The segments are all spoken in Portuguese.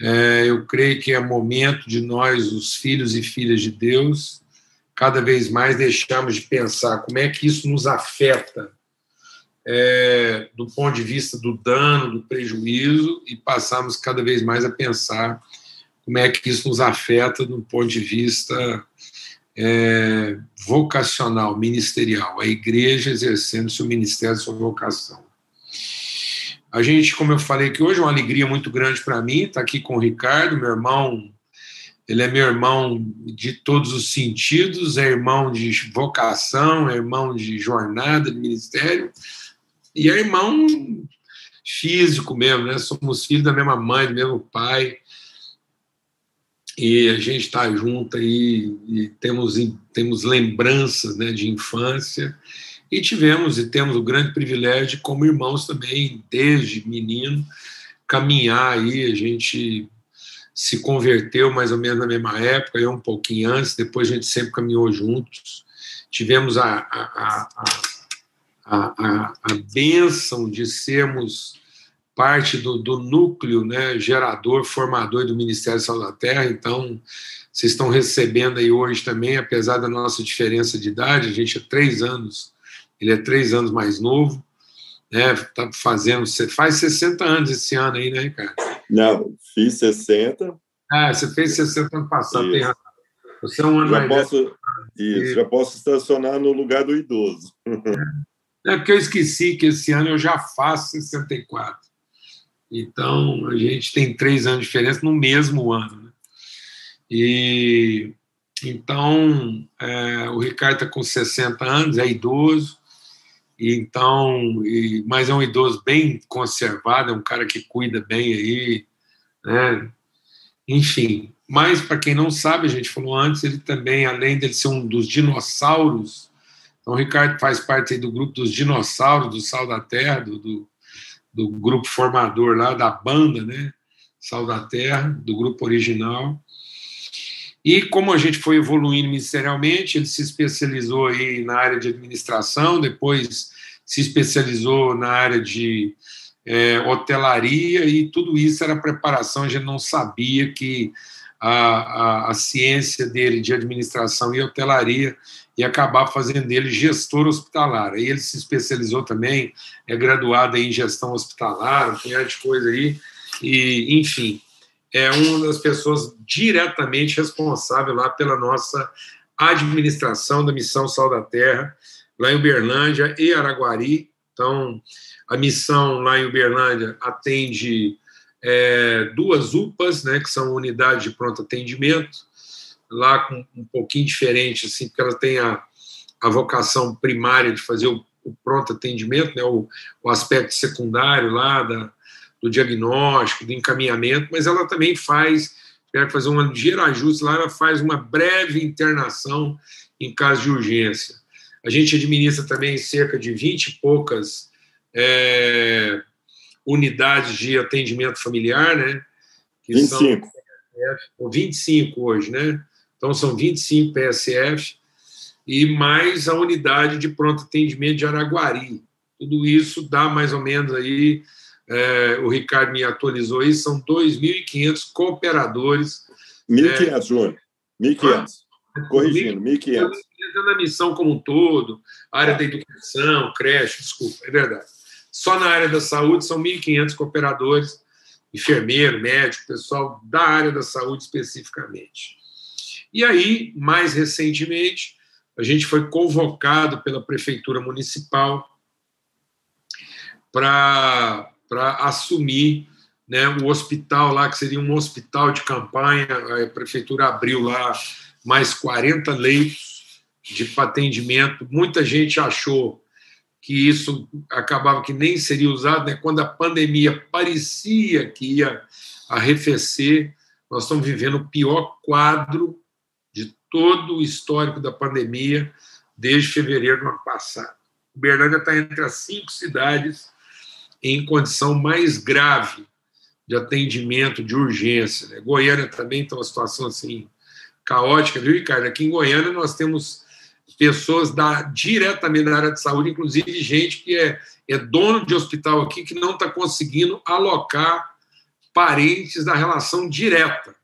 É, eu creio que é momento de nós, os filhos e filhas de Deus, cada vez mais deixarmos de pensar como é que isso nos afeta é, do ponto de vista do dano, do prejuízo, e passarmos cada vez mais a pensar como é que isso nos afeta do ponto de vista é, vocacional, ministerial, a igreja exercendo seu ministério, sua vocação. A gente, como eu falei que hoje é uma alegria muito grande para mim estar aqui com o Ricardo, meu irmão, ele é meu irmão de todos os sentidos, é irmão de vocação, é irmão de jornada, de ministério, e é irmão físico mesmo, né? Somos filhos da mesma mãe, do mesmo pai, e a gente está junto aí e temos, temos lembranças né, de infância e tivemos e temos o grande privilégio de, como irmãos também, desde menino, caminhar aí, a gente se converteu mais ou menos na mesma época, eu um pouquinho antes, depois a gente sempre caminhou juntos, tivemos a, a, a, a, a, bênção de sermos parte do, do núcleo né, gerador, formador do Ministério da Saúde da Terra, então vocês estão recebendo aí hoje também, apesar da nossa diferença de idade, a gente é três anos, ele é três anos mais novo, né, tá fazendo, você faz 60 anos esse ano aí, né, Ricardo? Não, fiz 60. Ah, você fez 60 ano passado, tem razão. Você é um ano já mais posso, Isso, já posso estacionar no lugar do idoso. É porque eu esqueci que esse ano eu já faço 64. Então, a gente tem três anos de diferença no mesmo ano. Né? E então, é, o Ricardo está com 60 anos, é idoso, então, e, mas é um idoso bem conservado, é um cara que cuida bem aí, né? Enfim, mas para quem não sabe, a gente falou antes, ele também, além de ser um dos dinossauros, então o Ricardo faz parte do grupo dos dinossauros do Sal da Terra, do, do do grupo formador lá, da banda, né? Sal da Terra, do grupo original. E como a gente foi evoluindo ministerialmente, ele se especializou aí na área de administração, depois se especializou na área de é, hotelaria, e tudo isso era preparação, a gente não sabia que a, a, a ciência dele de administração e hotelaria e acabar fazendo dele gestor hospitalar. Aí ele se especializou também, é graduado em gestão hospitalar, um punhado de coisa aí, e, enfim, é uma das pessoas diretamente responsável lá pela nossa administração da Missão Sal da Terra, lá em Uberlândia e Araguari. Então, a missão lá em Uberlândia atende é, duas UPAs, né, que são unidades de pronto atendimento, lá com um pouquinho diferente, assim, porque ela tem a, a vocação primária de fazer o, o pronto atendimento, né, o, o aspecto secundário lá da, do diagnóstico, do encaminhamento, mas ela também faz, quer fazer um ligeiro ajuste lá, ela faz uma breve internação em caso de urgência. A gente administra também cerca de 20 e poucas é, unidades de atendimento familiar, né? Que 25. São 25 hoje, né? Então, são 25 PSF e mais a unidade de pronto atendimento de Araguari. Tudo isso dá mais ou menos aí, é, o Ricardo me atualizou aí, são 2.500 cooperadores. 1.500, é, Júnior. 1.500. Ah, Corrigindo, 1.500. Na missão como um todo, área da educação, creche, desculpa, é verdade. Só na área da saúde são 1.500 cooperadores, enfermeiro, médico, pessoal da área da saúde especificamente. E aí, mais recentemente, a gente foi convocado pela Prefeitura Municipal para assumir né, o hospital lá, que seria um hospital de campanha. A Prefeitura abriu lá mais 40 leitos de atendimento. Muita gente achou que isso acabava que nem seria usado, né? quando a pandemia parecia que ia arrefecer, nós estamos vivendo o pior quadro todo o histórico da pandemia desde fevereiro do ano passado. Uberlândia está entre as cinco cidades em condição mais grave de atendimento de urgência. Né? Goiânia também está uma situação assim caótica, viu, Ricardo? Aqui em Goiânia nós temos pessoas da, diretamente da área de saúde, inclusive gente que é, é dono de hospital aqui que não está conseguindo alocar parentes da relação direta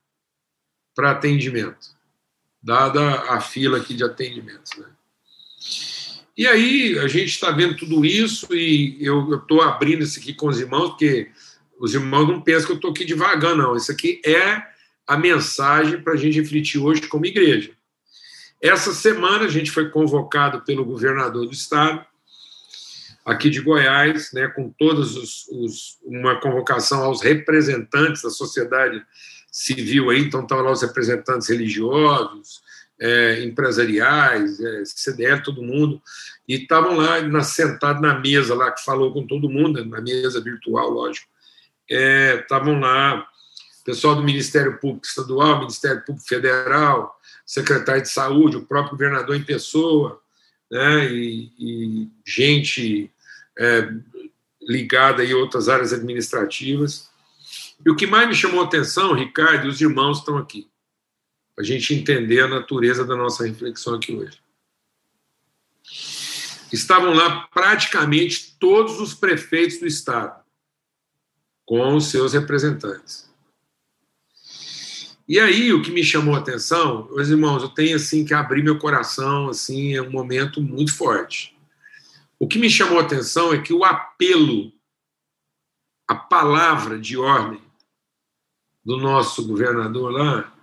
para atendimento, dada a fila aqui de atendimentos. Né? E aí a gente está vendo tudo isso e eu estou abrindo isso aqui com os irmãos, porque os irmãos não pensam que eu estou aqui devagar, não. Isso aqui é a mensagem para a gente refletir hoje como igreja. Essa semana a gente foi convocado pelo governador do estado, aqui de Goiás, né, com todos os, os uma convocação aos representantes da sociedade civil aí, então estavam lá os representantes religiosos, é, empresariais, é, CDL, todo mundo, e estavam lá na, sentados na mesa lá, que falou com todo mundo, na mesa virtual, lógico, estavam é, lá pessoal do Ministério Público Estadual, Ministério Público Federal, secretário de Saúde, o próprio governador em pessoa, né, e, e gente é, ligada em outras áreas administrativas. E o que mais me chamou a atenção, Ricardo, e os irmãos estão aqui, a gente entender a natureza da nossa reflexão aqui hoje. Estavam lá praticamente todos os prefeitos do Estado, com os seus representantes. E aí, o que me chamou a atenção, meus irmãos, eu tenho assim que abrir meu coração, assim, é um momento muito forte. O que me chamou a atenção é que o apelo, a palavra de ordem do nosso governador lá,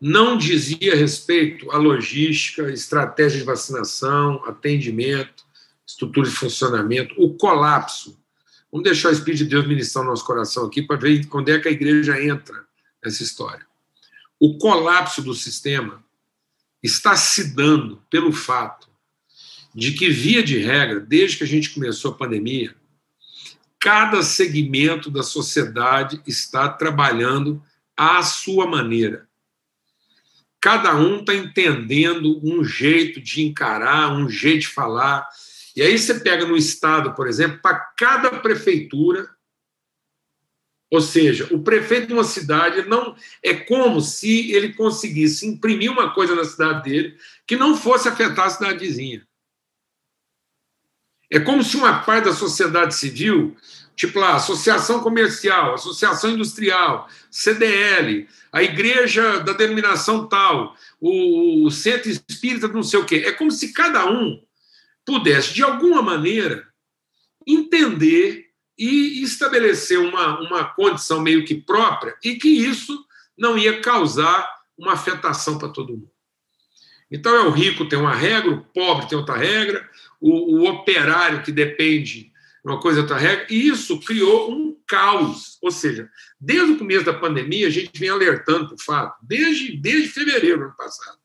não dizia respeito à logística, estratégia de vacinação, atendimento, estrutura de funcionamento, o colapso. Vamos deixar o Espírito de Deus ministrar o nosso coração aqui para ver onde é que a igreja entra nessa história. O colapso do sistema está se dando pelo fato de que, via de regra, desde que a gente começou a pandemia, cada segmento da sociedade está trabalhando à sua maneira. Cada um está entendendo um jeito de encarar, um jeito de falar. E aí você pega no Estado, por exemplo, para cada prefeitura ou seja, o prefeito de uma cidade não é como se ele conseguisse imprimir uma coisa na cidade dele que não fosse afetar a cidade vizinha. É como se uma parte da sociedade civil, tipo lá, associação comercial, associação industrial, CDL, a igreja da denominação tal, o, o centro espírita não sei o quê, é como se cada um pudesse, de alguma maneira, entender e estabelecer uma, uma condição meio que própria e que isso não ia causar uma afetação para todo mundo. Então, é o rico tem uma regra, o pobre tem outra regra, o, o operário que depende de uma coisa outra regra, e isso criou um caos. Ou seja, desde o começo da pandemia, a gente vem alertando para o fato, desde, desde fevereiro do ano passado,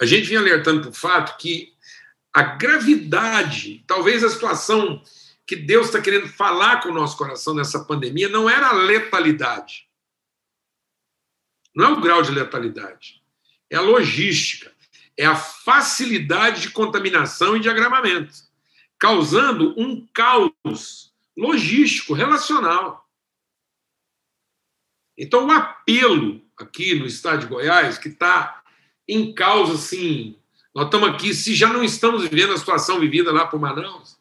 a gente vem alertando para o fato que a gravidade, talvez a situação que Deus está querendo falar com o nosso coração nessa pandemia não era a letalidade. Não é o grau de letalidade. É a logística. É a facilidade de contaminação e de agravamento, causando um caos logístico, relacional. Então, o apelo aqui no estado de Goiás, que está em causa, assim, nós estamos aqui, se já não estamos vivendo a situação vivida lá por Manaus,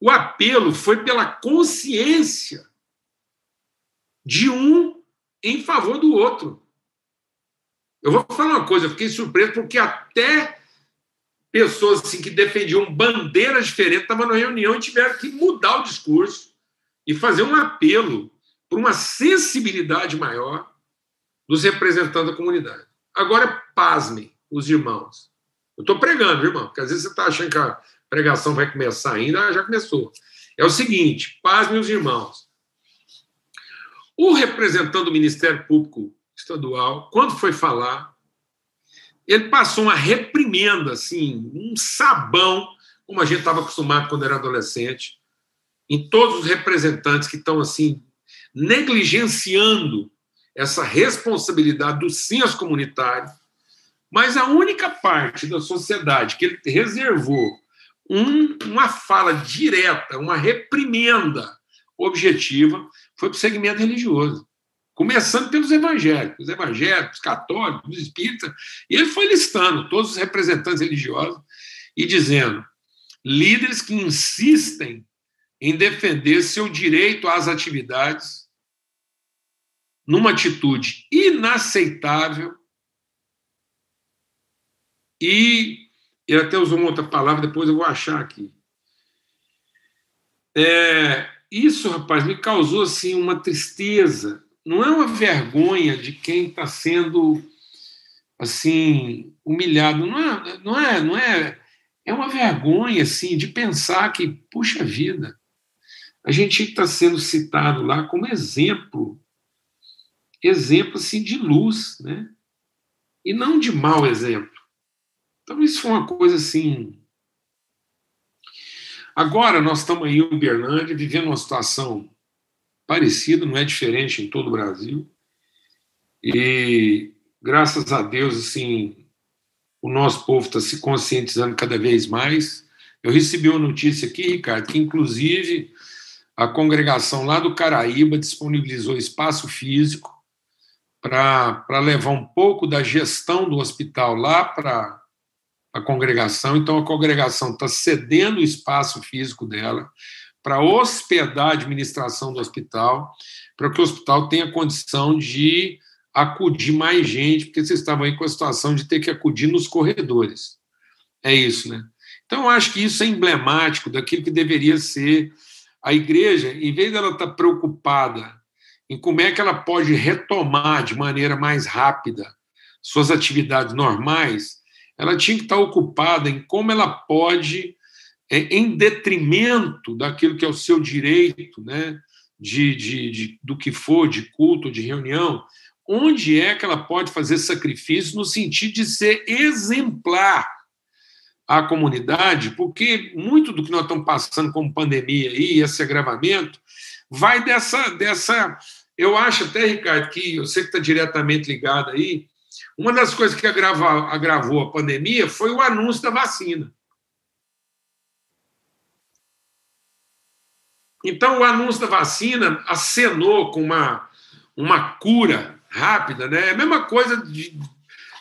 o apelo foi pela consciência de um em favor do outro. Eu vou falar uma coisa, eu fiquei surpreso porque até pessoas assim, que defendiam bandeiras diferentes estavam na reunião e tiveram que mudar o discurso e fazer um apelo por uma sensibilidade maior dos representantes da comunidade. Agora, pasmem, os irmãos. Eu estou pregando, irmão, porque às vezes você está achando que a pregação vai começar ainda, já começou. É o seguinte, paz, meus irmãos. O representante do Ministério Público Estadual, quando foi falar, ele passou uma reprimenda, assim, um sabão, como a gente estava acostumado quando era adolescente, em todos os representantes que estão, assim, negligenciando essa responsabilidade do senso comunitário, mas a única parte da sociedade que ele reservou um, uma fala direta, uma reprimenda objetiva, foi para o segmento religioso. Começando pelos evangélicos, os evangélicos, católicos, os espíritas, e ele foi listando todos os representantes religiosos e dizendo: líderes que insistem em defender seu direito às atividades numa atitude inaceitável e ele até usou uma outra palavra, depois eu vou achar aqui. É, isso, rapaz, me causou assim uma tristeza. Não é uma vergonha de quem está sendo assim humilhado. Não é, não é, não é. É uma vergonha assim de pensar que, puxa vida, a gente está sendo citado lá como exemplo, exemplo assim de luz, né? E não de mau exemplo. Então isso foi uma coisa assim Agora nós estamos aí em Uberlândia vivendo uma situação parecida, não é diferente em todo o Brasil. E graças a Deus, assim, o nosso povo está se conscientizando cada vez mais. Eu recebi uma notícia aqui, Ricardo, que inclusive a congregação lá do Caraíba disponibilizou espaço físico para levar um pouco da gestão do hospital lá para a congregação, então a congregação está cedendo o espaço físico dela para hospedar a administração do hospital, para que o hospital tenha condição de acudir mais gente, porque vocês estavam aí com a situação de ter que acudir nos corredores. É isso, né? Então, eu acho que isso é emblemático daquilo que deveria ser a igreja, em vez dela estar tá preocupada em como é que ela pode retomar de maneira mais rápida suas atividades normais, ela tinha que estar ocupada em como ela pode, em detrimento daquilo que é o seu direito, né, de, de, de, do que for, de culto, de reunião, onde é que ela pode fazer sacrifício no sentido de ser exemplar à comunidade, porque muito do que nós estamos passando como pandemia aí, esse agravamento, vai dessa, dessa. Eu acho até, Ricardo, que eu sei que está diretamente ligado aí, uma das coisas que agravou a pandemia foi o anúncio da vacina. Então, o anúncio da vacina acenou com uma, uma cura rápida, né? É a mesma coisa de,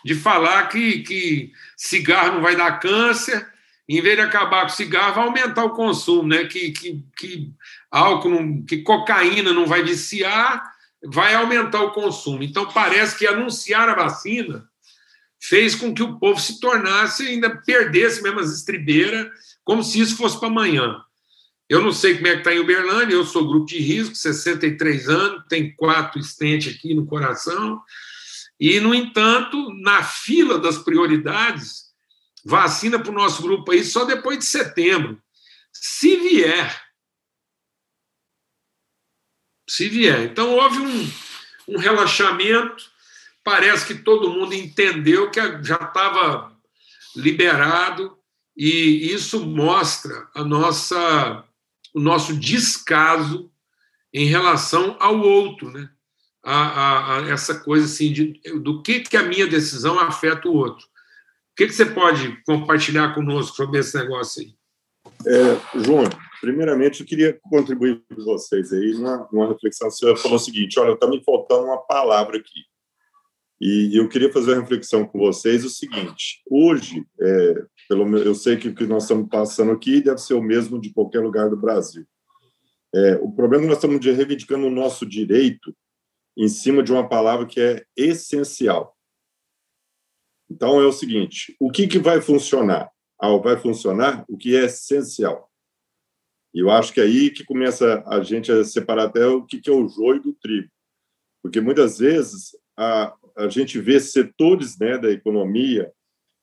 de falar que, que cigarro não vai dar câncer, em vez de acabar com cigarro, vai aumentar o consumo, né? Que, que, que álcool, que cocaína não vai viciar, vai aumentar o consumo. Então, parece que anunciar a vacina fez com que o povo se tornasse, ainda perdesse mesmo as estribeiras, como se isso fosse para amanhã. Eu não sei como é que está em Uberlândia, eu sou grupo de risco, 63 anos, tem quatro estentes aqui no coração, e, no entanto, na fila das prioridades, vacina para o nosso grupo aí só depois de setembro. Se vier, se vier. Então, houve um, um relaxamento, parece que todo mundo entendeu que já estava liberado, e isso mostra a nossa, o nosso descaso em relação ao outro, né? A, a, a essa coisa assim de, do que, que a minha decisão afeta o outro. O que, que você pode compartilhar conosco sobre esse negócio aí? É, João, primeiramente eu queria contribuir com vocês aí numa, numa reflexão. Você falou o seguinte: olha, está me faltando uma palavra aqui. E eu queria fazer uma reflexão com vocês o seguinte: hoje, é, pelo eu sei que o que nós estamos passando aqui deve ser o mesmo de qualquer lugar do Brasil. É, o problema é que nós estamos reivindicando o nosso direito em cima de uma palavra que é essencial. Então é o seguinte: o que, que vai funcionar? Ah, vai funcionar o que é essencial. E eu acho que é aí que começa a gente a separar até o que é o joio do trigo. Porque muitas vezes a, a gente vê setores né, da economia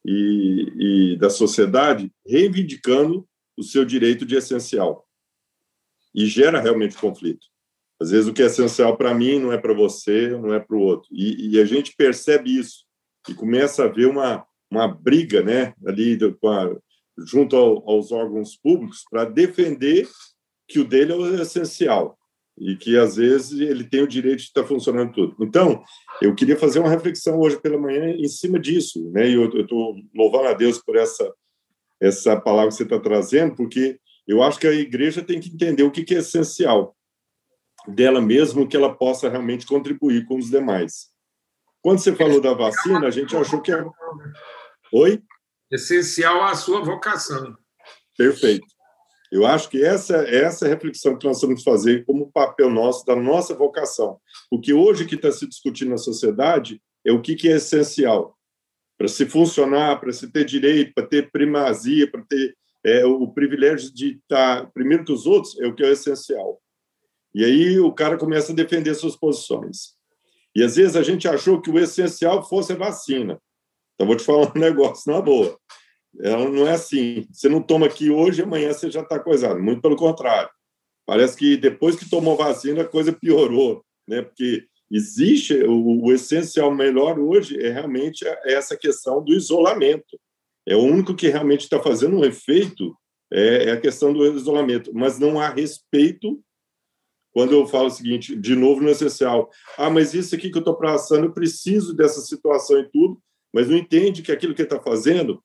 e, e da sociedade reivindicando o seu direito de essencial. E gera realmente conflito. Às vezes o que é essencial para mim não é para você, não é para o outro. E, e, a gente percebe isso e começa a ver uma, uma briga né, ali com a, junto ao, aos órgãos públicos para defender que o dele é o essencial e que às vezes ele tem o direito de estar funcionando tudo. Então, eu queria fazer uma reflexão hoje pela manhã em cima disso, né? E eu estou louvando a Deus por essa essa palavra que você está trazendo, porque eu acho que a igreja tem que entender o que, que é essencial dela mesmo, que ela possa realmente contribuir com os demais. Quando você falou da vacina, a gente achou que é. Oi? essencial à sua vocação. Perfeito. Eu acho que essa, essa é a reflexão que nós temos que fazer como papel nosso, da nossa vocação. O que hoje que está se discutindo na sociedade é o que, que é essencial para se funcionar, para se ter direito, para ter primazia, para ter é, o privilégio de estar primeiro que os outros, é o que é essencial. E aí o cara começa a defender suas posições. E às vezes a gente achou que o essencial fosse a vacina. Então vou te falar um negócio na boa. Ela não é assim. Você não toma aqui hoje, amanhã você já está coisado. Muito pelo contrário. Parece que depois que tomou vacina, a coisa piorou, né? Porque existe o, o essencial melhor hoje é realmente essa questão do isolamento. É o único que realmente está fazendo um efeito é, é a questão do isolamento, mas não há respeito quando eu falo o seguinte, de novo no essencial, ah, mas isso aqui que eu estou passando, eu preciso dessa situação e tudo, mas não entende que aquilo que está fazendo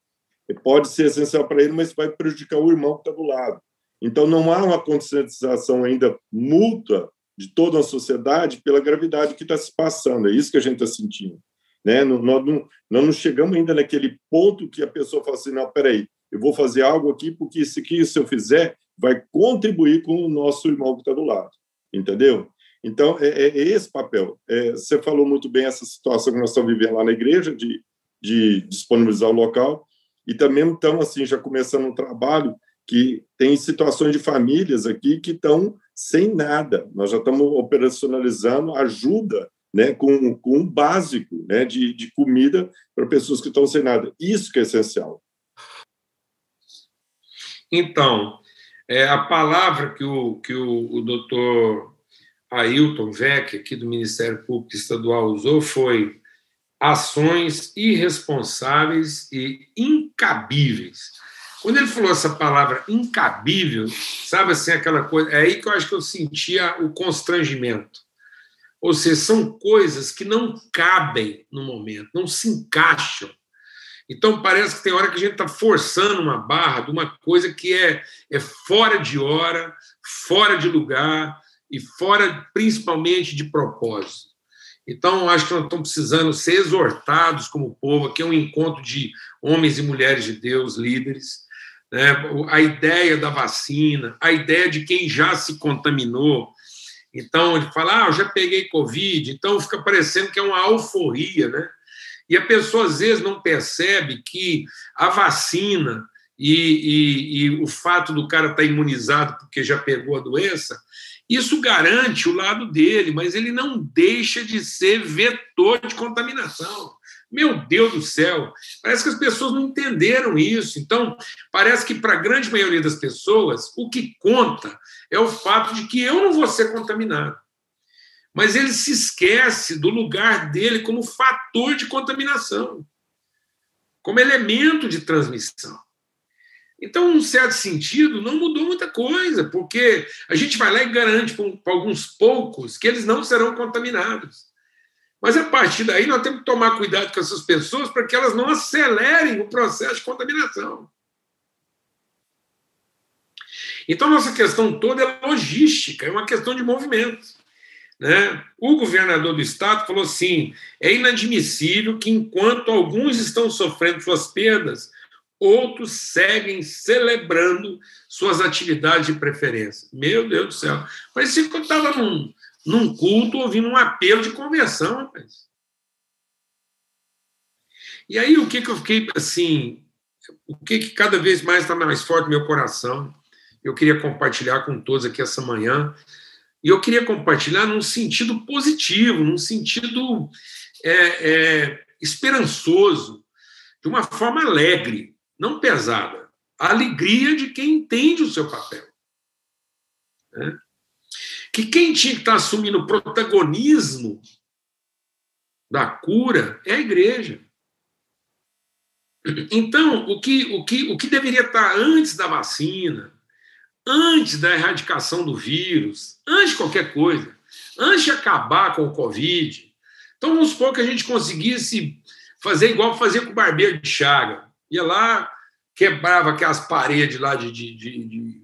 pode ser essencial para ele, mas vai prejudicar o irmão que está do lado. Então, não há uma conscientização ainda mútua de toda a sociedade pela gravidade que está se passando. É isso que a gente está sentindo. Né? Nós, não, nós não chegamos ainda naquele ponto que a pessoa fala assim, não, peraí, eu vou fazer algo aqui porque isso aqui, se eu fizer, vai contribuir com o nosso irmão que está do lado entendeu? Então, é, é, é esse papel. É, você falou muito bem essa situação que nós estamos vivendo lá na igreja, de, de disponibilizar o local, e também estamos, assim, já começando um trabalho que tem situações de famílias aqui que estão sem nada. Nós já estamos operacionalizando ajuda né, com, com um básico né, de, de comida para pessoas que estão sem nada. Isso que é essencial. Então, é, a palavra que o, que o, o doutor Ailton Vec, aqui do Ministério Público Estadual, usou foi ações irresponsáveis e incabíveis. Quando ele falou essa palavra incabível, sabe assim, aquela coisa, é aí que eu acho que eu sentia o constrangimento. Ou seja, são coisas que não cabem no momento, não se encaixam. Então, parece que tem hora que a gente está forçando uma barra de uma coisa que é, é fora de hora, fora de lugar e fora, principalmente, de propósito. Então, acho que nós estamos precisando ser exortados como povo. Aqui é um encontro de homens e mulheres de Deus, líderes. Né? A ideia da vacina, a ideia de quem já se contaminou. Então, ele fala, ah, eu já peguei Covid. Então, fica parecendo que é uma alforria, né? E a pessoa, às vezes, não percebe que a vacina e, e, e o fato do cara estar tá imunizado porque já pegou a doença, isso garante o lado dele, mas ele não deixa de ser vetor de contaminação. Meu Deus do céu, parece que as pessoas não entenderam isso. Então, parece que para a grande maioria das pessoas, o que conta é o fato de que eu não vou ser contaminado mas ele se esquece do lugar dele como fator de contaminação, como elemento de transmissão. Então, num certo sentido, não mudou muita coisa, porque a gente vai lá e garante para alguns poucos que eles não serão contaminados. Mas a partir daí nós temos que tomar cuidado com essas pessoas para que elas não acelerem o processo de contaminação. Então, nossa questão toda é logística, é uma questão de movimento. Né? O governador do estado falou assim: é inadmissível que, enquanto alguns estão sofrendo suas perdas, outros seguem celebrando suas atividades de preferência. Meu Deus do céu. Parecia que eu estava num, num culto ouvindo um apelo de conversão, rapaz. E aí o que, que eu fiquei assim, o que, que cada vez mais está mais forte no meu coração, eu queria compartilhar com todos aqui essa manhã, e eu queria compartilhar num sentido positivo, num sentido é, é, esperançoso, de uma forma alegre, não pesada. A alegria de quem entende o seu papel. Né? Que quem tinha que estar assumindo o protagonismo da cura é a igreja. Então, o que, o que, o que deveria estar antes da vacina, antes da erradicação do vírus, antes de qualquer coisa, antes de acabar com o Covid. Então, vamos supor que a gente conseguisse fazer igual fazia com o barbeiro de chaga. Ia lá, quebrava aquelas paredes lá de, de, de, de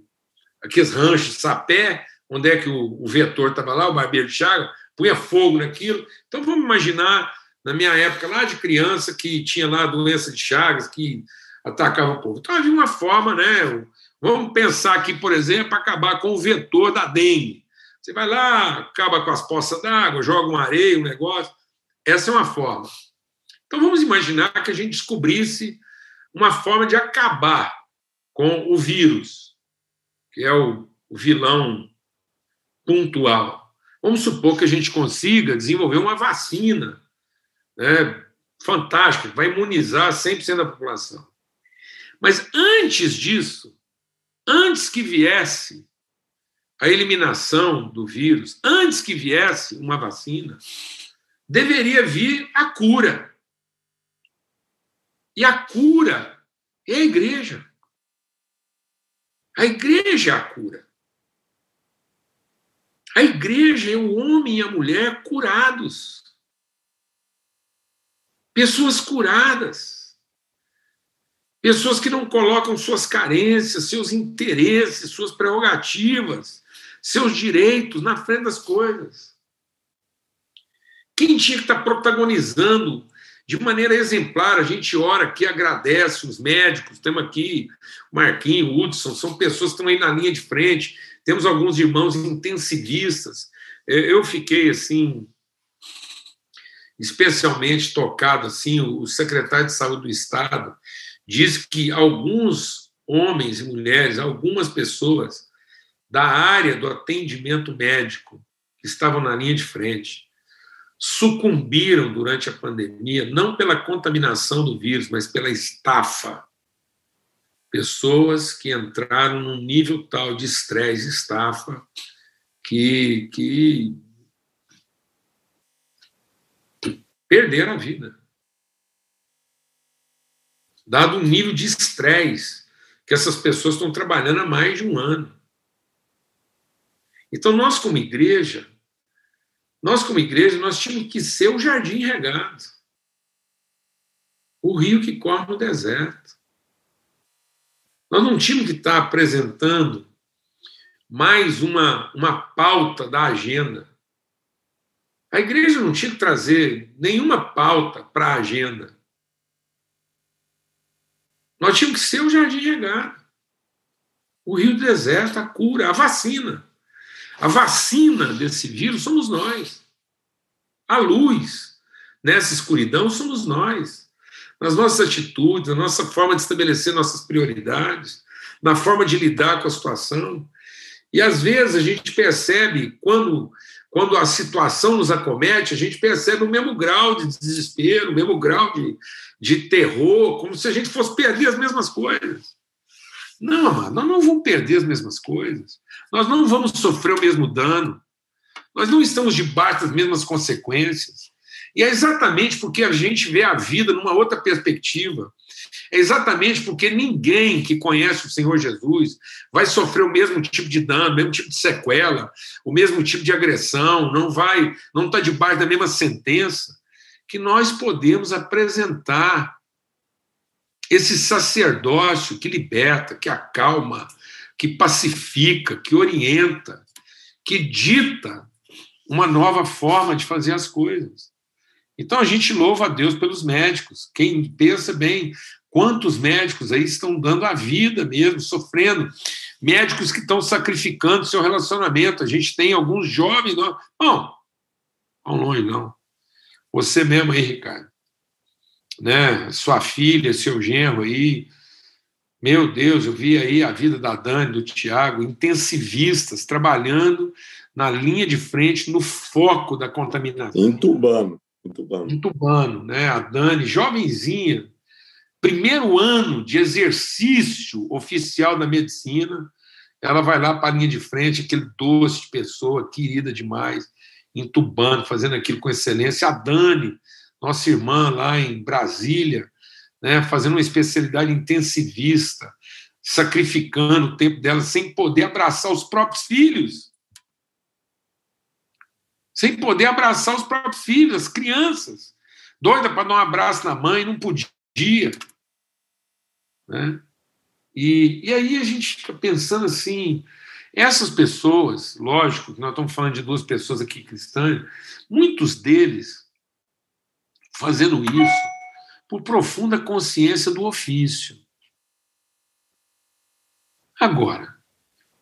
aqueles ranchos de sapé, onde é que o, o vetor estava lá, o barbeiro de chaga, punha fogo naquilo. Então, vamos imaginar, na minha época, lá de criança, que tinha lá a doença de Chagas, que atacava o povo. Então, havia uma forma, né? Vamos pensar aqui, por exemplo, acabar com o vetor da dengue. Você vai lá, acaba com as poças d'água, joga um areia, um negócio. Essa é uma forma. Então vamos imaginar que a gente descobrisse uma forma de acabar com o vírus, que é o, vilão pontual. Vamos supor que a gente consiga desenvolver uma vacina né, fantástica, vai imunizar 100% da população. Mas antes disso, antes que viesse a eliminação do vírus, antes que viesse uma vacina, deveria vir a cura. E a cura é a igreja. A igreja é a cura. A igreja é o homem e a mulher curados. Pessoas curadas. Pessoas que não colocam suas carências, seus interesses, suas prerrogativas, seus direitos na frente das coisas. Quem tinha que estar protagonizando de maneira exemplar. A gente ora aqui, agradece os médicos, temos aqui Marquinho, Hudson, são pessoas que estão aí na linha de frente, temos alguns irmãos intensivistas. É, eu fiquei assim especialmente tocado assim, o secretário de Saúde do Estado diz que alguns homens e mulheres, algumas pessoas da área do atendimento médico estavam na linha de frente, sucumbiram durante a pandemia, não pela contaminação do vírus, mas pela estafa. Pessoas que entraram num nível tal de estresse estafa que, que perderam a vida. Dado o nível de estresse que essas pessoas estão trabalhando há mais de um ano. Então, nós, como igreja, nós, como igreja, nós tínhamos que ser o jardim regado, o rio que corre no deserto. Nós não tínhamos que estar apresentando mais uma, uma pauta da agenda. A igreja não tinha que trazer nenhuma pauta para a agenda. Nós tínhamos que ser o jardim regado, o rio do deserto, a cura, a vacina. A vacina desse vírus somos nós. A luz nessa escuridão somos nós. Nas nossas atitudes, na nossa forma de estabelecer nossas prioridades, na forma de lidar com a situação. E às vezes a gente percebe, quando, quando a situação nos acomete, a gente percebe o mesmo grau de desespero, o mesmo grau de, de terror, como se a gente fosse perder as mesmas coisas. Não, nós não vamos perder as mesmas coisas. Nós não vamos sofrer o mesmo dano. Nós não estamos debaixo das mesmas consequências. E é exatamente porque a gente vê a vida numa outra perspectiva. É exatamente porque ninguém que conhece o Senhor Jesus vai sofrer o mesmo tipo de dano, o mesmo tipo de sequela, o mesmo tipo de agressão, não vai, não está debaixo da mesma sentença, que nós podemos apresentar esse sacerdócio que liberta, que acalma, que pacifica, que orienta, que dita uma nova forma de fazer as coisas. Então a gente louva a Deus pelos médicos. Quem pensa bem, quantos médicos aí estão dando a vida mesmo, sofrendo, médicos que estão sacrificando seu relacionamento. A gente tem alguns jovens, não, não, longe não. Você mesmo aí, Ricardo né? Sua filha, seu genro aí. Meu Deus, eu vi aí a vida da Dani, do Tiago, intensivistas, trabalhando na linha de frente, no foco da contaminação. Entubando. Entubando. Entubando, né? A Dani, jovenzinha, primeiro ano de exercício oficial da medicina, ela vai lá para a linha de frente, aquele doce de pessoa, querida demais, entubando, fazendo aquilo com excelência. A Dani, nossa irmã lá em Brasília, né, fazendo uma especialidade intensivista, sacrificando o tempo dela sem poder abraçar os próprios filhos. Sem poder abraçar os próprios filhos, as crianças. Doida para dar um abraço na mãe, não podia. Né? E, e aí a gente fica pensando assim, essas pessoas, lógico que nós estamos falando de duas pessoas aqui cristãs, muitos deles fazendo isso por profunda consciência do ofício. Agora,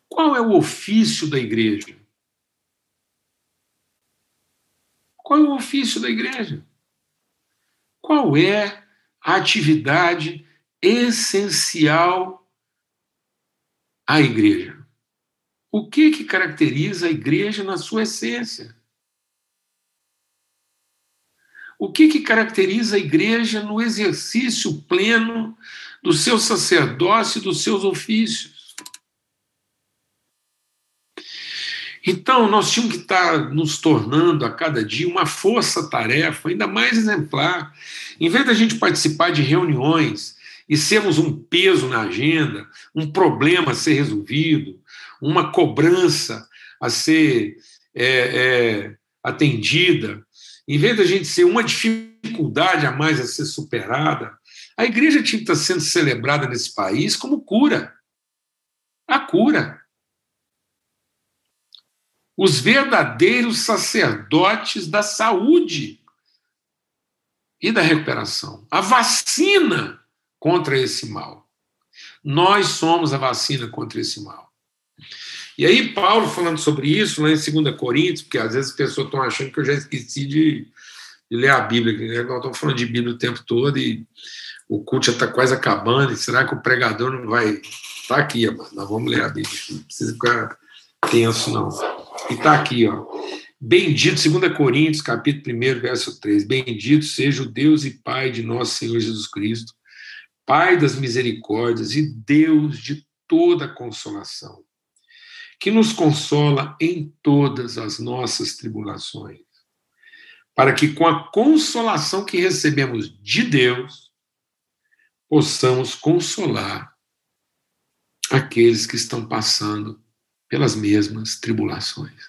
qual é o ofício da igreja? Qual é o ofício da igreja? Qual é a atividade essencial à igreja? O que que caracteriza a igreja na sua essência? O que que caracteriza a igreja no exercício pleno do seu sacerdócio e dos seus ofícios? Então, nós tínhamos que estar nos tornando a cada dia uma força-tarefa ainda mais exemplar. Em vez da gente participar de reuniões e sermos um peso na agenda, um problema a ser resolvido, uma cobrança a ser é, é, atendida, em vez da gente ser uma dificuldade a mais a ser superada, a igreja tinha que estar sendo celebrada nesse país como cura. A cura os verdadeiros sacerdotes da saúde e da recuperação. A vacina contra esse mal. Nós somos a vacina contra esse mal. E aí, Paulo falando sobre isso, lá em 2 Coríntios, porque às vezes as pessoas estão achando que eu já esqueci de, de ler a Bíblia, né? nós estamos falando de Bíblia o tempo todo e o culto já está quase acabando, e será que o pregador não vai. Está aqui, amado, nós vamos ler a Bíblia, não precisa ficar tenso, não. E está aqui, ó. Bendito, 2 Coríntios, capítulo 1, verso 3. Bendito seja o Deus e Pai de nosso Senhor Jesus Cristo, Pai das misericórdias e Deus de toda consolação, que nos consola em todas as nossas tribulações, para que com a consolação que recebemos de Deus, possamos consolar aqueles que estão passando pelas mesmas tribulações.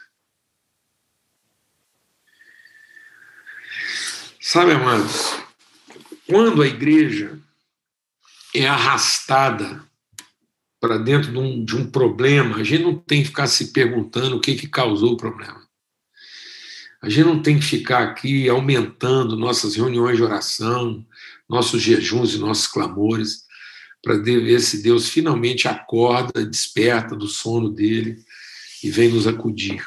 Sabe, amados, quando a igreja é arrastada para dentro de um, de um, problema, a gente não tem que ficar se perguntando o que, que causou o problema. A gente não tem que ficar aqui aumentando nossas reuniões de oração, nossos jejuns e nossos clamores para ver se Deus finalmente acorda, desperta do sono dele e vem nos acudir.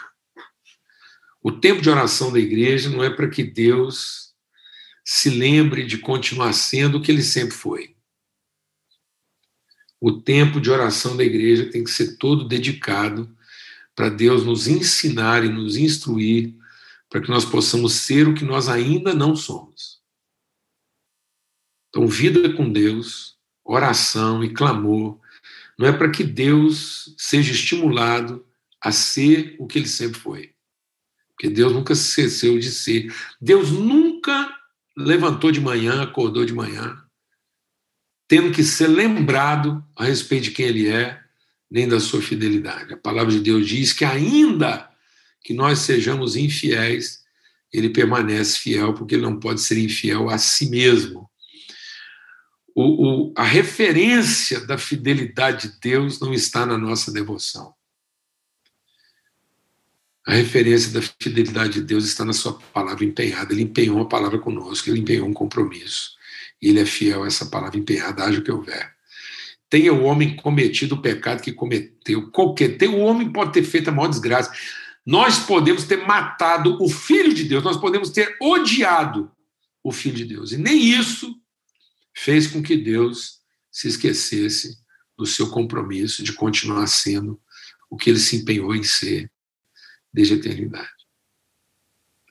O tempo de oração da igreja não é para que Deus se lembre de continuar sendo o que ele sempre foi. O tempo de oração da igreja tem que ser todo dedicado para Deus nos ensinar e nos instruir para que nós possamos ser o que nós ainda não somos. Então, vida com Deus oração e clamor, não é para que Deus seja estimulado a ser o que ele sempre foi. Porque Deus nunca se esqueceu de ser. Deus nunca levantou de manhã, acordou de manhã, tendo que ser lembrado a respeito de quem ele é, nem da sua fidelidade. A palavra de Deus diz que, ainda que nós sejamos infiéis, ele permanece fiel, porque ele não pode ser infiel a si mesmo o, o, a referência da fidelidade de Deus não está na nossa devoção. A referência da fidelidade de Deus está na sua palavra empenhada. Ele empenhou a palavra conosco, ele empenhou um compromisso. Ele é fiel a essa palavra empenhada, haja o que houver. Tenha o homem cometido o pecado que cometeu. Qualquer. Tem, o homem pode ter feito a maior desgraça. Nós podemos ter matado o Filho de Deus, nós podemos ter odiado o Filho de Deus. E nem isso fez com que Deus se esquecesse do seu compromisso de continuar sendo o que ele se empenhou em ser desde a eternidade.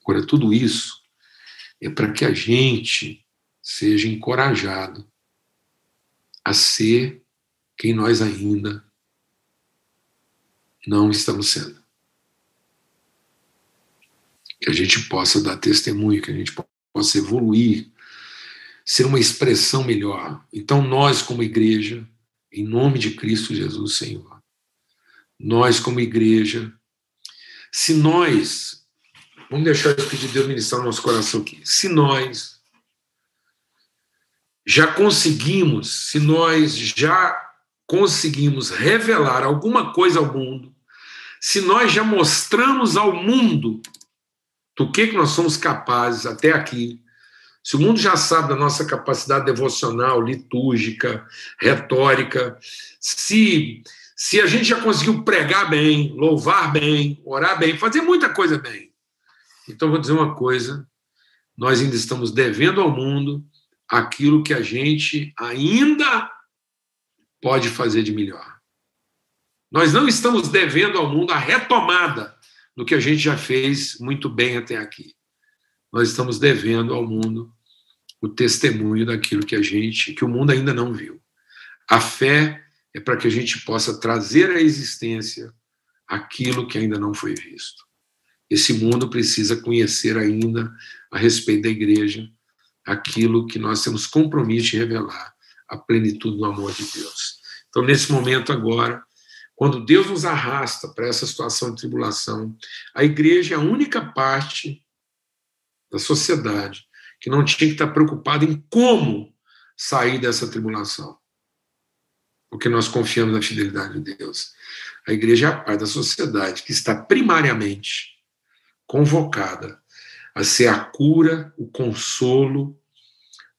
Agora, tudo isso é para que a gente seja encorajado a ser quem nós ainda não estamos sendo. Que a gente possa dar testemunho, que a gente possa evoluir ser uma expressão melhor. Então, nós, como igreja, em nome de Cristo Jesus, Senhor, nós, como igreja, se nós, vamos deixar o Espírito de Deus ministrar no nosso coração aqui, se nós já conseguimos, se nós já conseguimos revelar alguma coisa ao mundo, se nós já mostramos ao mundo do que, que nós somos capazes até aqui, se o mundo já sabe da nossa capacidade devocional, litúrgica, retórica, se, Se a gente já conseguiu pregar bem, louvar bem, orar bem, fazer muita coisa bem. Então, vou dizer uma coisa: nós ainda estamos devendo ao mundo aquilo que a gente ainda pode fazer de melhor. Nós não estamos devendo ao mundo a retomada do que a gente já fez muito bem até aqui. Nós estamos devendo ao mundo o testemunho daquilo que a gente, que o mundo ainda não viu. A fé é para que a gente possa trazer à existência aquilo que ainda não foi visto. Esse mundo precisa conhecer ainda a respeito da igreja aquilo que nós temos compromisso de revelar, a plenitude do amor de Deus. Então, nesse momento agora, quando Deus nos arrasta para essa situação de tribulação, a igreja é a única parte da sociedade que não tinha que estar preocupada em como sair dessa tribulação. Porque nós confiamos na fidelidade de Deus. A igreja é a parte da sociedade que está primariamente convocada a ser a cura, o consolo,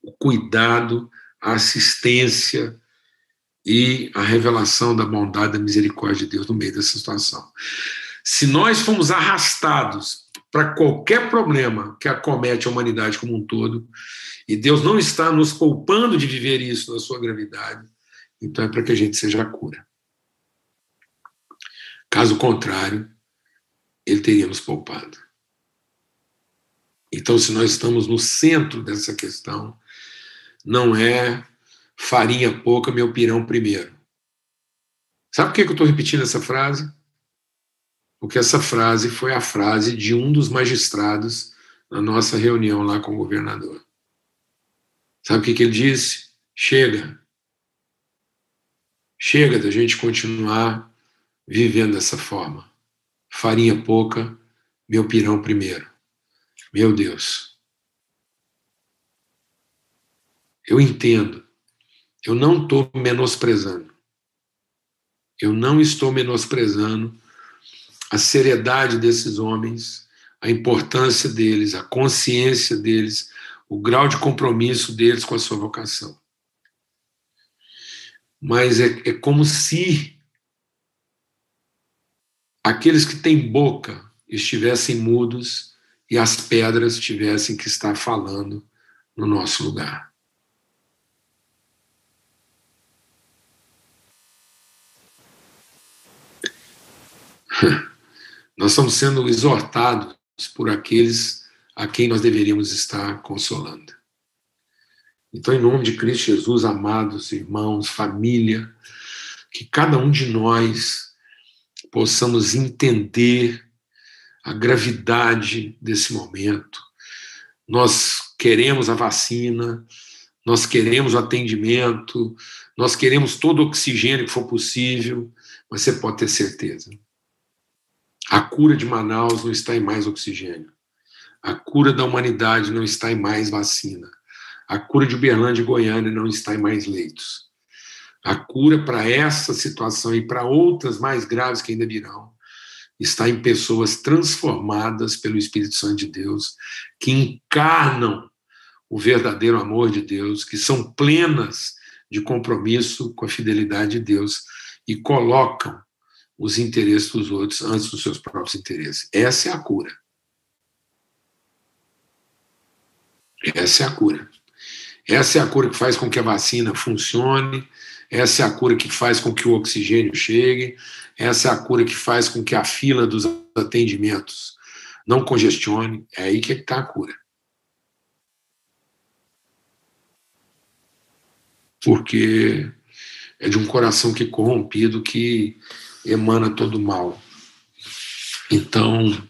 o cuidado, a assistência e a revelação da bondade da misericórdia de Deus no meio dessa situação. Se nós fomos arrastados para qualquer problema que acomete a humanidade como um todo, e Deus não está nos poupando de viver isso na sua gravidade, então é para que a gente seja a cura. Caso contrário, ele teria nos poupado. Então, se nós estamos no centro dessa questão, não é farinha pouca, meu pirão primeiro. Sabe por que eu estou repetindo essa frase? Porque essa frase foi a frase de um dos magistrados na nossa reunião lá com o governador. Sabe o que, ele disse? Chega. Chega da gente continuar vivendo dessa forma. Farinha pouca, meu pirão primeiro. Meu Deus. Eu entendo. Eu não estou menosprezando. Eu não estou menosprezando a seriedade desses homens, a importância deles, a consciência deles, o grau de compromisso deles com a sua vocação. Mas é, é como se aqueles que têm boca estivessem mudos e as pedras tivessem que estar falando no nosso lugar. Nós estamos sendo exortados por aqueles a quem nós deveríamos estar consolando. Então, em nome de Cristo Jesus, amados irmãos, família, que cada um de nós possamos entender a gravidade desse momento. Nós queremos a vacina, nós queremos o atendimento, nós queremos todo o oxigênio que for possível, mas você pode ter certeza. A cura de Manaus não está em mais oxigênio. A cura da humanidade não está em mais vacina. A cura de Uberlândia e Goiânia não está em mais leitos. A cura para essa situação e para outras mais graves que ainda virão está em pessoas transformadas pelo Espírito Santo de Deus, que encarnam o verdadeiro amor de Deus, que são plenas de compromisso com a fidelidade de Deus e colocam os interesses dos outros antes dos seus próprios interesses. Essa é a cura. Essa é a cura. Essa é a cura que faz com que a vacina funcione, essa é a cura que faz com que o oxigênio chegue, essa é a cura que faz com que a fila dos atendimentos não congestione. É aí que está a cura. Porque é de um coração que corrompido que emana todo mal. Então,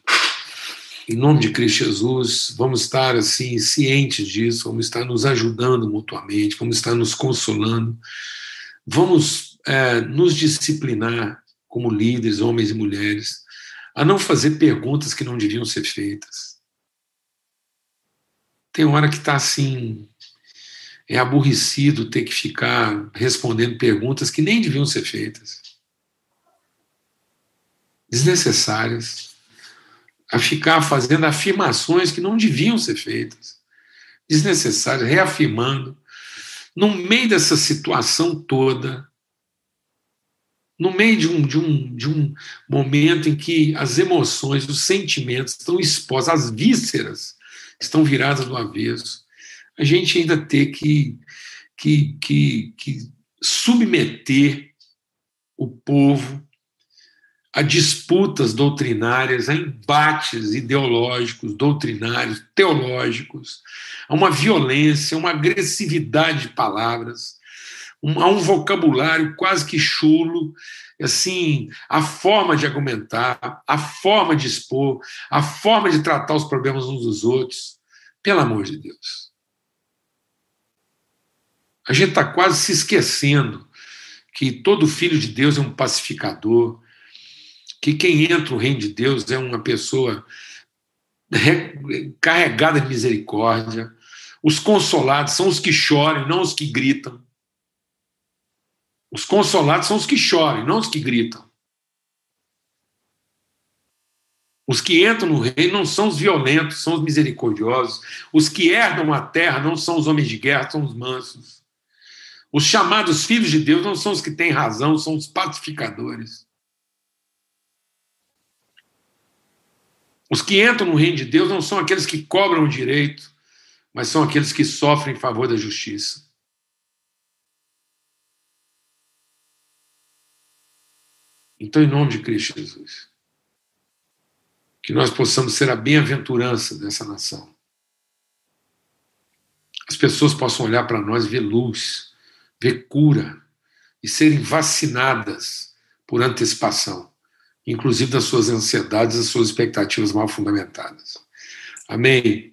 em nome de Cristo Jesus, vamos estar assim cientes disso, vamos estar nos ajudando mutuamente, vamos estar nos consolando, vamos é, nos disciplinar como líderes, homens e mulheres, a não fazer perguntas que não deviam ser feitas. Tem hora que está assim, é aborrecido ter que ficar respondendo perguntas que nem deviam ser feitas. Desnecessárias. A ficar fazendo afirmações que não deviam ser feitas. Desnecessárias, reafirmando. No meio dessa situação toda, no meio de um, de, um, de um momento em que as emoções, os sentimentos estão expostos, as vísceras estão viradas do avesso, a gente ainda ter que, que, que, que submeter o povo a disputas doutrinárias, a embates ideológicos, doutrinários, teológicos, a uma violência, uma agressividade de palavras, a um vocabulário quase que chulo, assim, a forma de argumentar, a forma de expor, a forma de tratar os problemas uns dos outros. Pelo amor de Deus. A gente está quase se esquecendo que todo filho de Deus é um pacificador, que quem entra no reino de Deus é uma pessoa carregada de misericórdia. Os consolados são os que choram, não os que gritam. Os consolados são os que choram, não os que gritam. Os que entram no reino não são os violentos, são os misericordiosos. Os que herdam a terra não são os homens de guerra, são os mansos. Os chamados filhos de Deus não são os que têm razão, são os pacificadores. Os que entram no reino de Deus não são aqueles que cobram o direito, mas são aqueles que sofrem em favor da justiça. Então, em nome de Cristo Jesus, que nós possamos ser a bem-aventurança dessa nação. As pessoas possam olhar para nós, ver luz, ver cura e serem vacinadas por antecipação inclusive das suas ansiedades, das suas expectativas mal fundamentadas. Amém.